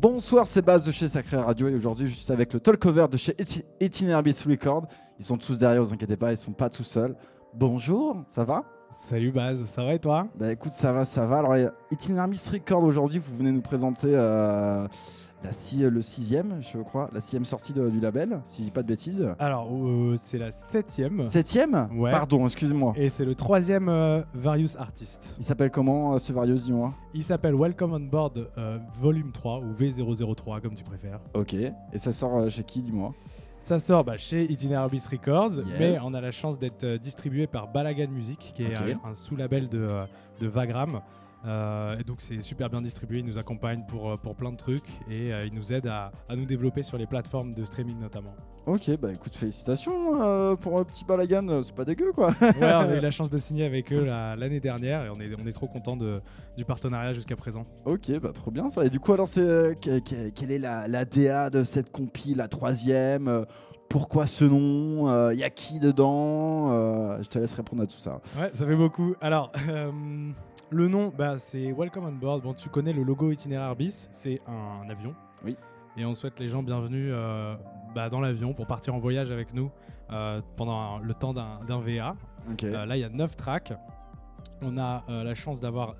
Bonsoir, c'est Baz de chez Sacré Radio et aujourd'hui je suis avec le talkover de chez Itinerabis Record. Ils sont tous derrière, vous inquiétez pas, ils sont pas tout seuls. Bonjour, ça va? Salut Baz, ça va et toi? Bah écoute, ça va, ça va. Alors Itinerabis Record aujourd'hui, vous venez nous présenter euh, la six- le sixième, je crois, la sixième sortie de- du label, si je dis pas de bêtises. Alors, euh, c'est la septième Septième Ouais. Pardon, excuse-moi. et c'est le troisième euh, Various Artist. Il s'appelle comment euh, ce Varios, dis-moi Il s'appelle Welcome on Board euh, Volume 3 ou V003 comme tu préfères. Ok. Et ça sort euh, chez qui, dis-moi Ça sort bah, chez Itinerabis Records, Yes. mais on a la chance d'être euh, distribué par Balagan Music, qui est un, un sous-label de, euh, de Vagram. Euh, et donc c'est super bien distribué, il nous accompagne pour, euh, pour plein de trucs et euh, il nous aide à, à nous développer sur les plateformes de streaming notamment. Ok, bah écoute, félicitations euh, pour un petit balagan, c'est pas dégueu quoi. Ouais, on a eu la chance de signer avec eux la- l'année dernière et on est, on est trop content du partenariat jusqu'à présent. Ok, bah trop bien ça. Et du coup, alors, c'est quelle est la, la DA de cette compil, la troisième Pourquoi ce nom Il y a qui dedans Euh, Je te laisse répondre à tout ça. Ouais, ça fait beaucoup. Alors, euh, le nom, bah, c'est Welcome on Board. Bon, tu connais le logo itinéraire bis, c'est un avion. Oui. Et on souhaite les gens bienvenus euh, bah, dans l'avion pour partir en voyage avec nous euh, pendant le temps d'un VA. Euh, là, il y a 9 tracks. On a la chance d'avoir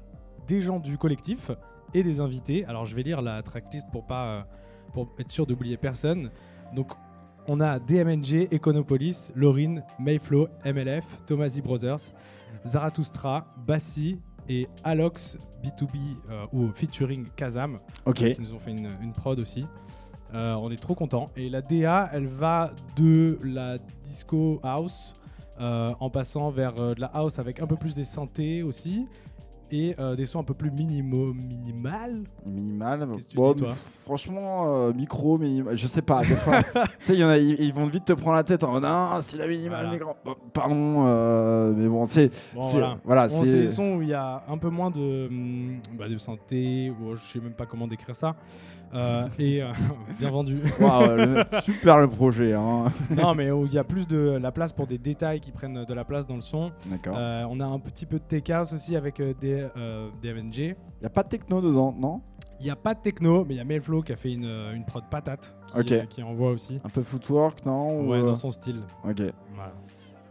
des gens du collectif et des invités. Alors, je vais lire la tracklist pour, pas, pour être sûr d'oublier personne. Donc, on a DMNG, Econopolis, Laurine, Mayflow, MLF, Tomasi Brothers, Zarathustra, Bassi et Alox B2B euh, ou featuring Kazam ok. qui nous ont fait une, une prod aussi. Euh, on est trop content. Et la DA, elle va de la disco house euh, en passant vers euh, de la house avec un peu plus des synthés aussi et euh, des sons un peu plus minimo, minimal. Minimal. Bon, dis, toi? Franchement, euh, micro, minimal, je sais pas. Des fois, tu sais, il y en a, ils, ils vont vite te prendre la tête en non, c'est la minimal, Voilà. micro. Bon, pardon, euh, mais bon, c'est. Bon, voilà. voilà, Bon, c'est. des sons où il y a un peu moins de, hum, bah, de synthé, ou je sais même pas comment décrire ça. Euh, et euh, bien vendu. Le- super le projet. Hein. non, mais où il y a plus de la place pour des détails qui prennent de la place dans le son. D'accord. Euh, on a un petit peu de tech house aussi avec des, des MNG. Il y a pas de techno dedans, non? Il n'y a pas de techno, mais il y a Melflow qui a fait une, une prod patate qui, Ok. euh, qui envoie aussi. Un peu footwork, non? Ou, Ouais, dans son style. Ok. Voilà.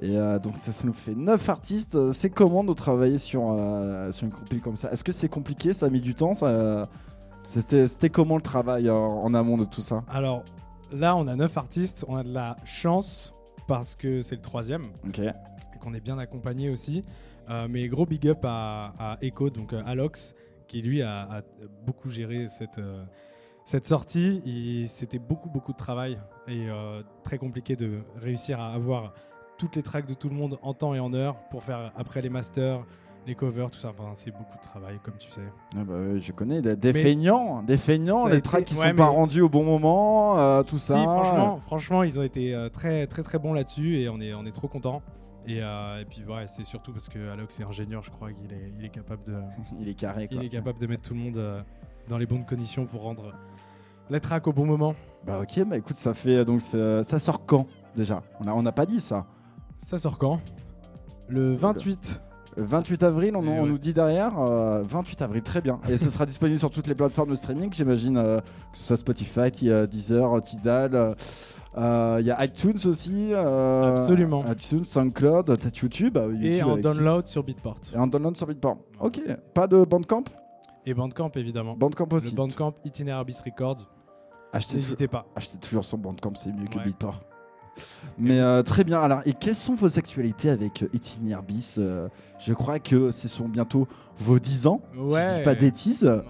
Et euh, donc ça, ça nous fait 9 artistes. C'est comment de travailler sur, euh, sur une compil comme ça? Est-ce que c'est compliqué? Ça a mis du temps ça... C'était comment le travail en amont de tout ça? Alors là, on a 9 artistes. On a de la chance parce que c'est le troisième Ok. et qu'on est bien accompagné aussi. Euh, mais gros big up à, à Echo, donc euh, Alox, qui lui a, a beaucoup géré cette, euh, cette sortie. C'était beaucoup, beaucoup de travail et euh, très compliqué de réussir à avoir toutes les tracks de tout le monde en temps et en heure pour faire après les masters, les covers, tout ça. Enfin, c'est beaucoup de travail, comme tu sais. Ah bah je connais des, des Mais- feignants, des feignants, les été- tracks qui ouais, sont pas rendus au bon moment, euh, tout si, ça. franchement, franchement, ils ont été euh, très, très, très bons là-dessus et on est, on est trop contents. Et, euh, et puis, ouais, c'est surtout parce que Alox est ingénieur, je crois qu'il est, il est capable de, Il est carré quoi. il est capable de mettre tout le monde euh, dans les bonnes conditions pour rendre les tracks au bon moment. Bah ok, bah écoute, ça fait donc ça sort quand déjà? On a on n'a pas dit ça. Ça sort quand? Le 28. Le 28 avril, on, Et on ouais. nous dit derrière. euh, 28 avril, très bien. Et ce sera disponible sur toutes les plateformes de streaming, j'imagine, euh, que ce soit Spotify, Ti- euh, Deezer, Tidal. euh, euh, Il y a iTunes aussi. euh, Absolument. iTunes, SoundCloud, peut-être YouTube. euh, Et YouTube en avec- download sur Beatport. Et en download sur Beatport. Ok, pas de Bandcamp? Et Bandcamp, évidemment. Bandcamp aussi. Le Bandcamp Itinerabis Records. Achetez, N'hésitez pas. achetez toujours sur Bandcamp, c'est mieux que. Beatport. Mais euh, très bien. Alors, et quelles sont vos actualités avec euh, Itinéraire Bis Euh, Je crois que ce sont bientôt vos 10 ans, si je Ouais. dis pas de bêtises. Ouais.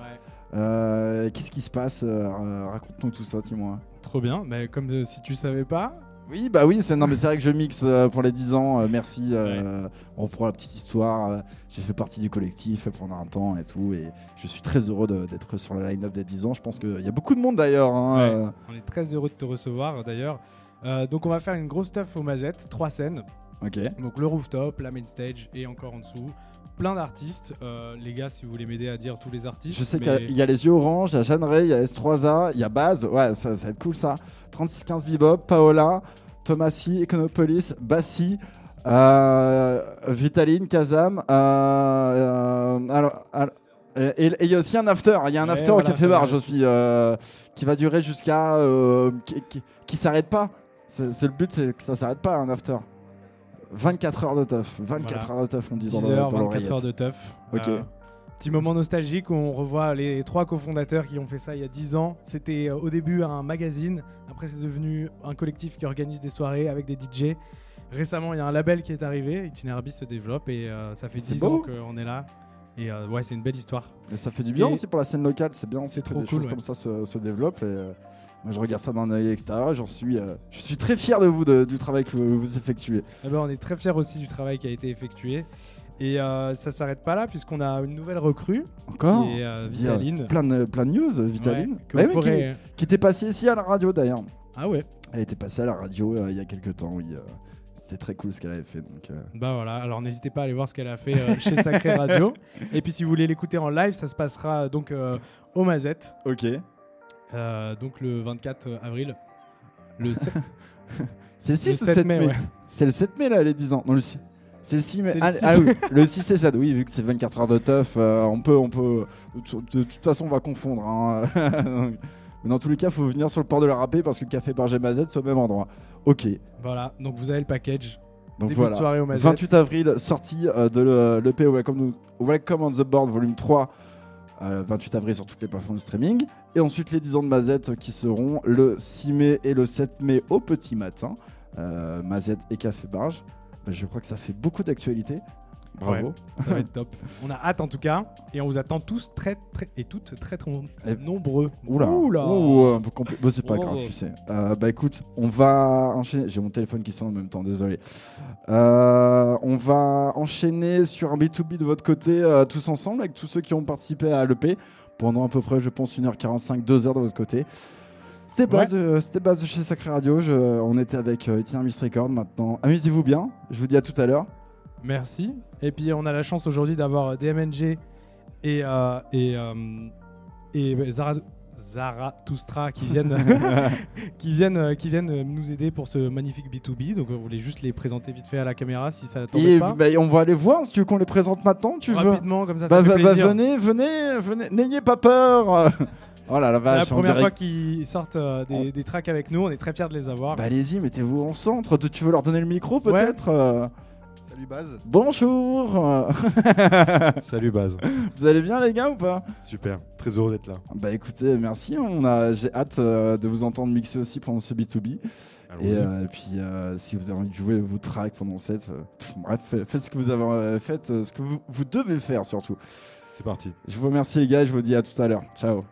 Euh, Qu'est-ce qui se passe Raconte-nous tout ça, dis-moi. Trop bien. Mais comme si tu savais pas, Oui, bah oui, c'est vrai que je mixe euh, pour les 10 ans. euh, merci. euh, Bon, pour la petite histoire, j'ai fait partie du collectif pendant un temps et tout, et je suis très heureux d'être sur la line-up des 10 ans. Je pense qu'il y a beaucoup de monde d'ailleurs. hein, Ouais. on est très heureux de te recevoir d'ailleurs. Euh, donc on va faire une grosse stuff aux mazettes, trois scènes. Ok. Donc le rooftop, la main stage et encore en dessous. Plein d'artistes. Euh, les gars, si vous voulez m'aider à dire tous les artistes. Je sais mais- qu'il y a- il y, a les yeux orange, il y a Jeanne Ray, il y a S3A, il y a Baz, ouais, ça, ça va être cool ça. 3615 Bebop, Paola, Thomasy, Econopolis, Bassi, euh, Vitaline, Kazam, alors, alors, Et il y a aussi un after. Il y a un Ouais, after voilà, au Café Barge aussi euh, qui va durer jusqu'à. euh, qui, qui, qui s'arrête pas. C'est le but, c'est que ça s'arrête pas un after. 24 heures de teuf. 24 Voilà. heures de teuf, on dit dans 10 le- heures, dans 24 l'oreillette. heures de teuf. Ok. Euh, petit moment nostalgique où on revoit les trois cofondateurs qui ont fait ça il y a 10 ans. C'était euh, au début un magazine, après c'est devenu un collectif qui organise des soirées avec des DJ. Récemment, il y a un label qui est arrivé, Itinerabis se développe et euh, ça fait C'est 10 beau. ans qu'on est là. Et euh, ouais, c'est une belle histoire. Mais ça fait du bien Et- aussi pour la scène locale. C'est bien aussi C'est que trop des cool, choses ouais. comme ça se, se développent. Et, moi, je regarde ça d'un œil extérieur. J'en suis, euh, je suis très fier de vous, de- du travail que vous, vous effectuez. Eh ben, on est très fiers aussi du travail qui a été effectué. Et euh, ça s'arrête pas là puisqu'on a une nouvelle recrue Encore qui est euh, Vitaline. Plein de, plein de news, Vitaline. Ouais, que Ouais, vous mais pourrez- qui, qui était passée ici à la radio d'ailleurs. Ah ouais. Elle était passée à la radio euh, il y a quelques temps, oui. C'était très cool ce qu'elle avait fait. Donc, euh, Bah voilà, alors n'hésitez pas à aller voir ce qu'elle a fait euh, chez Sacré Radio. Et puis si vous voulez l'écouter en live, ça se passera donc euh, au Mazette, Ok. Euh, donc le 24 avril. Le, se- C'est le le 6 ou 7 7 mai, mai, ouais. C'est le 7 mai là, les 10 ans. Non, le 6. C'est le 6 mai. C'est le Ah, 6. ah oui, le 6 et 7. Oui, vu que c'est 24 heures de teuf, euh, on peut, on peut. De, toute façon, on va confondre. hein. Mais dans tous les cas, faut venir sur le port de la râpée parce que le café Barger Mazette, c'est au même endroit. Ok. Voilà, donc vous avez le package. Donc Début voilà. de soirée au Mazette. 28 avril, sortie euh, de le- l'EP Welcome, Welcome on the Board volume 3. Euh, 28 avril sur toutes les plateformes de streaming. Et ensuite les 10 ans de Mazette qui seront le 6 mai et le 7 mai au petit matin. Euh, Mazette et Café Barge. Bah, je crois que ça fait beaucoup d'actualité. Bravo. Ouais. Ça va être top. On a hâte en tout cas. Et on vous attend tous très, très et toutes très, très Et- nombreux. Oula. Oula. Compli- Bon, c'est pas Oh. grave, tu sais. Euh, bah écoute, on va enchaîner. J'ai mon téléphone qui sonne en même temps, désolé. Euh, on va enchaîner sur un B2B de votre côté, euh, tous ensemble, avec tous ceux qui ont participé à l'EP pendant à peu près, je pense, 1h45, 2h de votre côté. C'était base, c'était base de chez Sacré Radio. Je- on était avec euh, Etienne Miss Record maintenant. Amusez-vous bien. Je vous dis à tout à l'heure. Merci. Et puis on a la chance aujourd'hui d'avoir DMNG et, euh, et, euh, et Zara, Zarathustra qui viennent, qui, viennent, qui viennent nous aider pour ce magnifique B2B. Donc on voulait juste les présenter vite fait à la caméra si ça t'embête pas. bah, on va aller voir. Tu veux qu'on les présente maintenant Tu veux Rapidement, comme ça, bah, fait bah, plaisir. venez, venez, venez. N'ayez pas peur. oh là la C'est la vache. on première fois qu'ils sortent euh, des, des tracks avec nous. On est très fiers de les avoir. Bah allez-y, mettez-vous en centre. Tu veux leur donner le micro peut-être euh, Salut Baz. Bonjour Salut Baz. Vous allez bien les gars ou pas? Super, très heureux d'être là. Bah écoutez, merci. On a, J'ai hâte euh, de vous entendre mixer aussi pendant ce B2B. Allons-y. Et, euh, et puis euh, si vous avez envie de jouer vos tracks pendant cette... euh, bref, fa- faites ce que vous avez euh, fait, euh, ce que vous, vous devez faire surtout. C'est parti. Je vous remercie les gars et je vous dis à tout à l'heure. Ciao.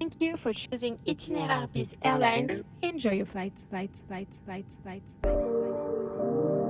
Thank you for choosing Itinerarpis Airlines. Enjoy your flight, flight, flight, flight, flight, flight.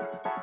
あ!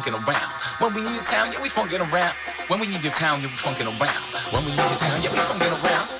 funkin' around. When we need your town, yeah, we funkin' around. When we need your town, yeah, we funkin' around. When we need your town, yeah, we funkin' around.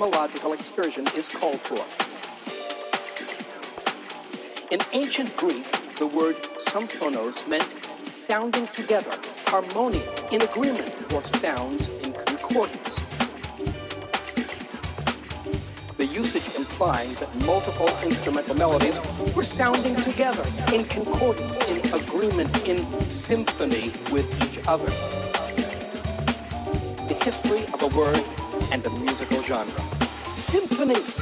Etymological excursion is called for. In ancient Greek, the word symphonos meant sounding together, harmonious, in agreement, or sounds in concordance. The usage implying that multiple instrumental melodies were sounding together, in concordance, in agreement, in symphony with each other. The history of a word and a musical genre. sympathy.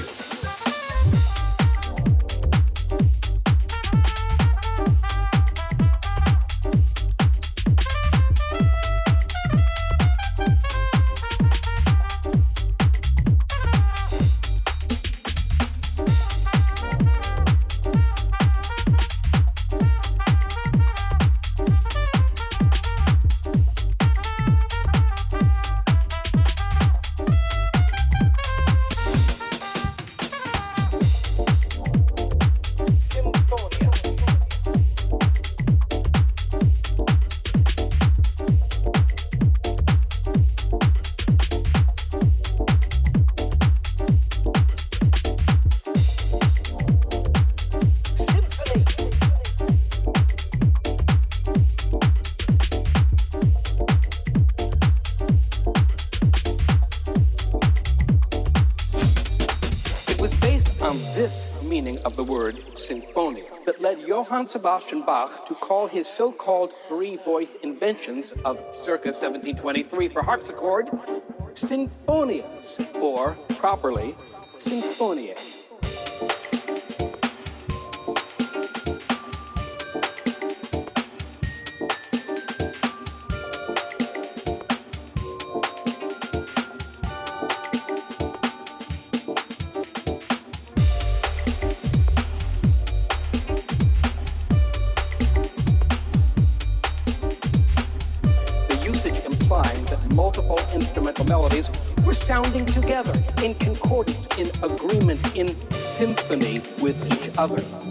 Symphonia that led Johann Sebastian Bach to call his so-called three-voice inventions of circa 1723 for harpsichord sinfonias, or properly, sinfoniae. With each other.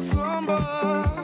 Slumber.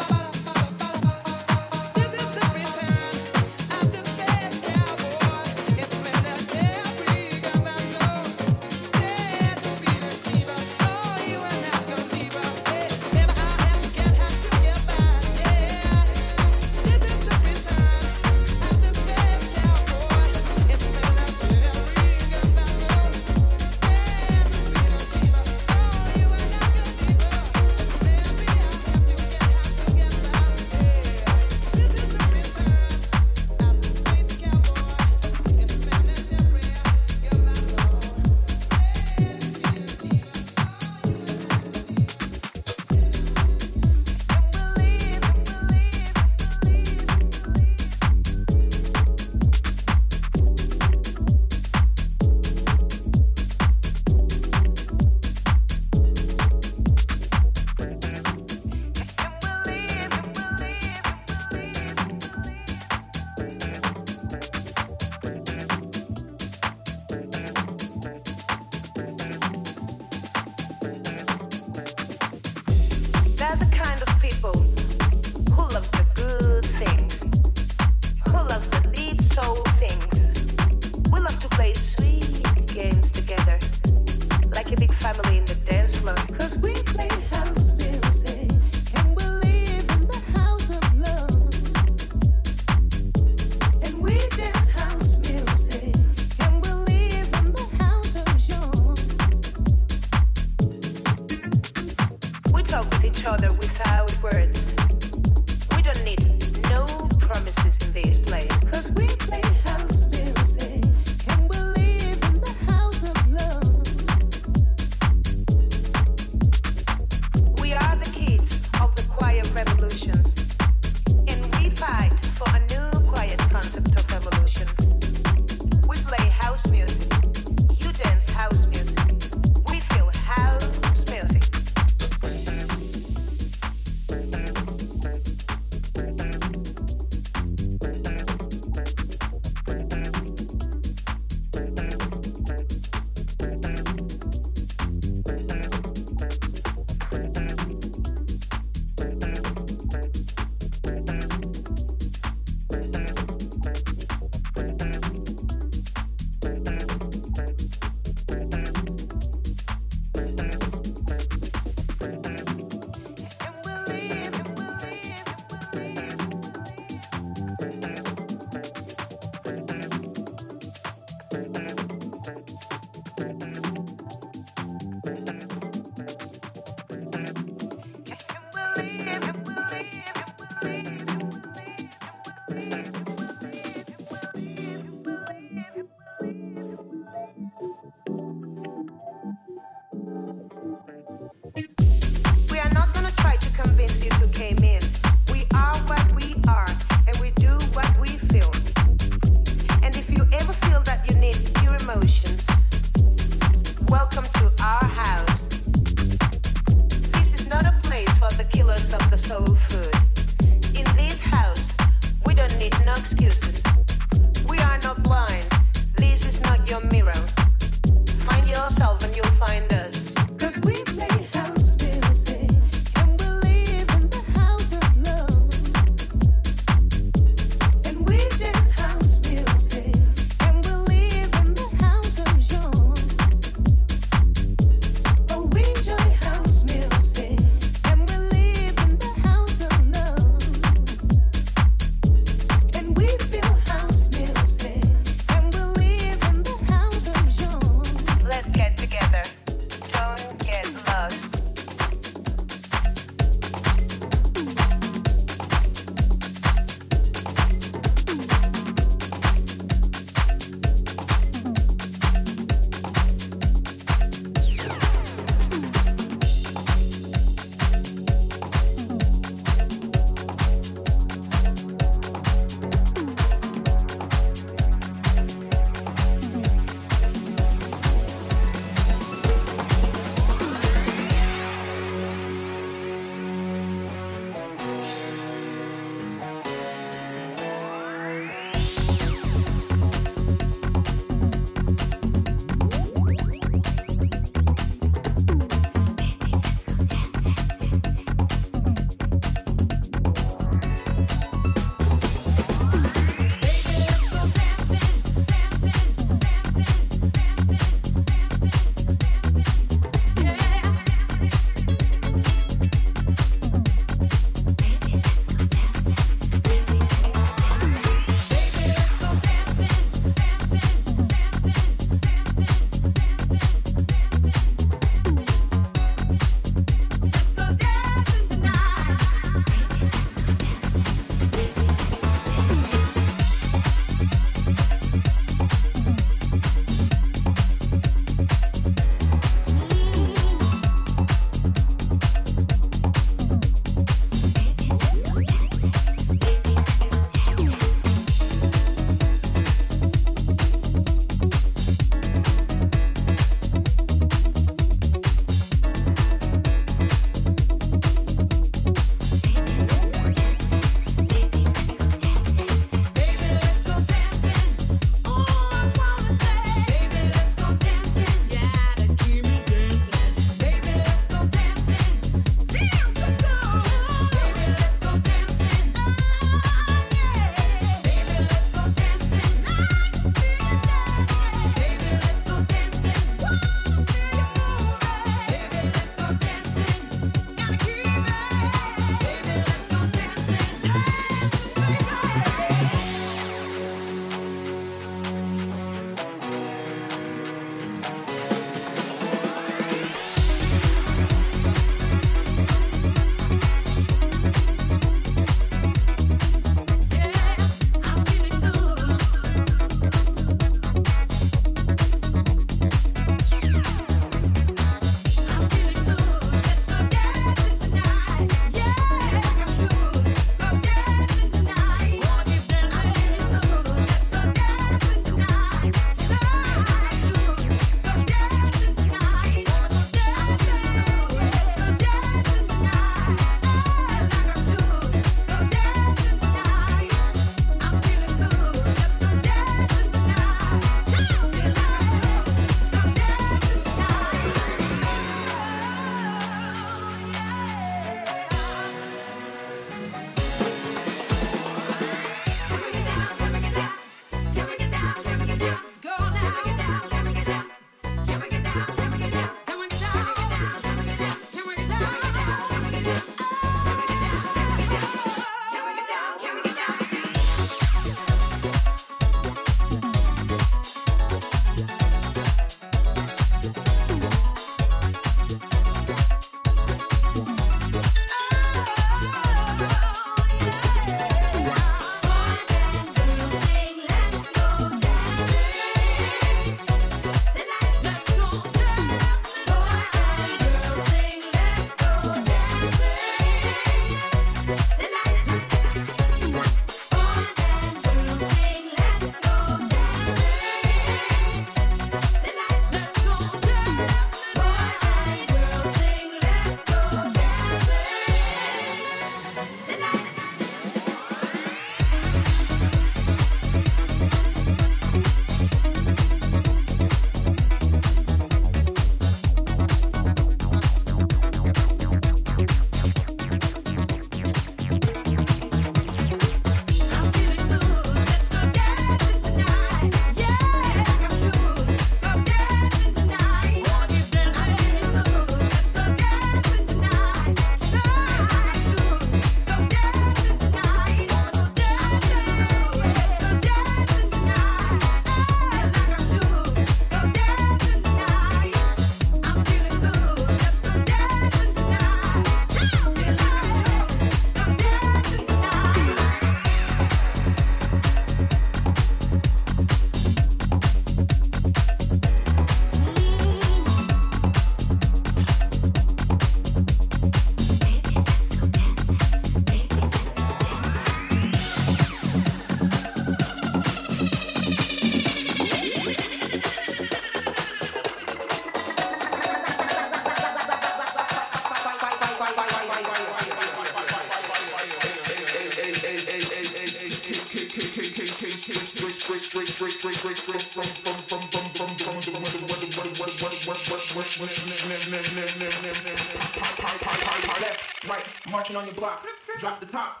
Right, marching on your block. Drop the top.